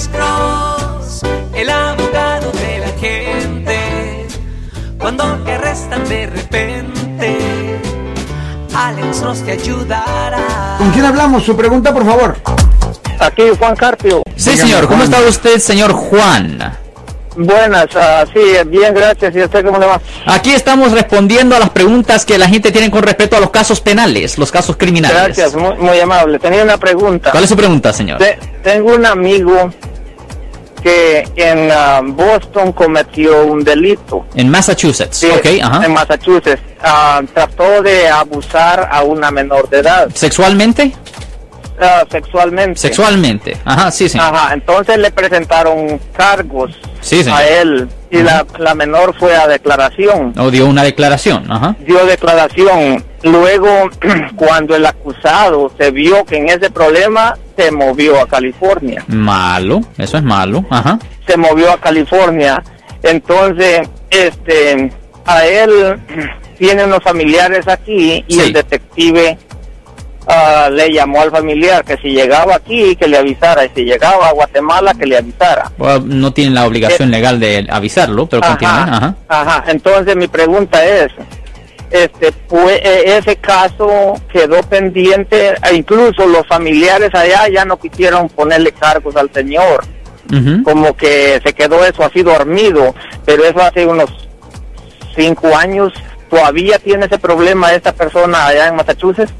Alex Cross, el abogado de la gente. Cuando te arrestan de repente, Alex Cross te ayudará. ¿Con quién hablamos? Su pregunta, por favor. Aquí Juan Carpio. Sí, Dígame, señor. ¿Cómo Juan. está usted, señor Juan? Buenas, ah, sí, bien, gracias. ¿Y usted cómo le va? Aquí estamos respondiendo a las preguntas que la gente tiene con respecto a los casos penales, los casos criminales. Gracias, muy, muy amable. Tenía una pregunta. ¿Cuál es su pregunta, señor? Te- tengo un amigo que en ah, Boston cometió un delito. En Massachusetts. Sí, ok, ajá. En Massachusetts. Ah, trató de abusar a una menor de edad ¿Sexualmente? ah, sexualmente. Sexualmente. Ajá, sí, señor. Ajá, entonces le presentaron cargos Sí, a él y la, la menor fue a declaración. O dio una declaración. Ajá. dio declaración. Luego, cuando el acusado se vio que en ese problema, se movió a California. Malo. Eso es malo. Ajá. Se movió a California. Entonces, este, a él tiene unos familiares aquí y Sí. el detective ah, le llamó al familiar que si llegaba aquí, que le avisara. Y si llegaba a Guatemala, que le avisara. Bueno, no tienen la obligación legal de avisarlo, pero continúen. Ajá. ajá. Entonces mi pregunta es, este, pues, ese caso quedó pendiente, e incluso los familiares allá ya no quisieron ponerle cargos al señor, como que se quedó eso así dormido, pero eso hace unos cinco años. ¿Todavía tiene ese problema esta persona allá en Massachusetts?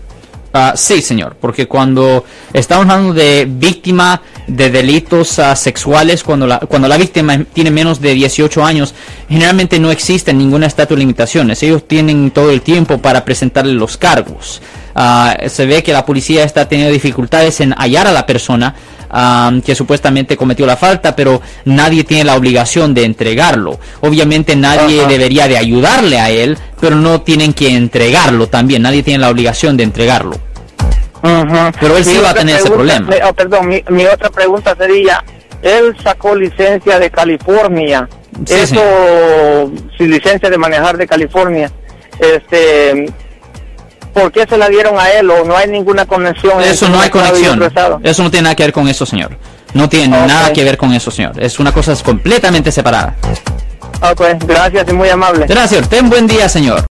Ah, sí, señor, porque cuando estamos hablando de víctima de delitos ah, sexuales, cuando la, cuando la víctima tiene menos de 18 años, generalmente no existe ninguna estatus de limitaciones. Ellos tienen todo el tiempo para presentarle los cargos. Ah, se ve que la policía está teniendo dificultades en hallar a la persona ah, que supuestamente cometió la falta, pero nadie tiene la obligación de entregarlo. Obviamente nadie debería de ayudarle a él, pero no tienen que entregarlo también. Nadie tiene la obligación de entregarlo. Pero él sí va a tener ese problema. mi- oh, perdón, mi, mi otra pregunta sería, él sacó licencia de California, Sí, eso, sin licencia de manejar de California, este, ¿por qué se la dieron a él o no hay ninguna conexión? Eso no hay conexión. Eso no tiene nada que ver con eso, señor. No tiene nada que ver con eso, señor. Es una cosa completamente separada. Ok, gracias y muy amable. Gracias. Ten buen día, señor.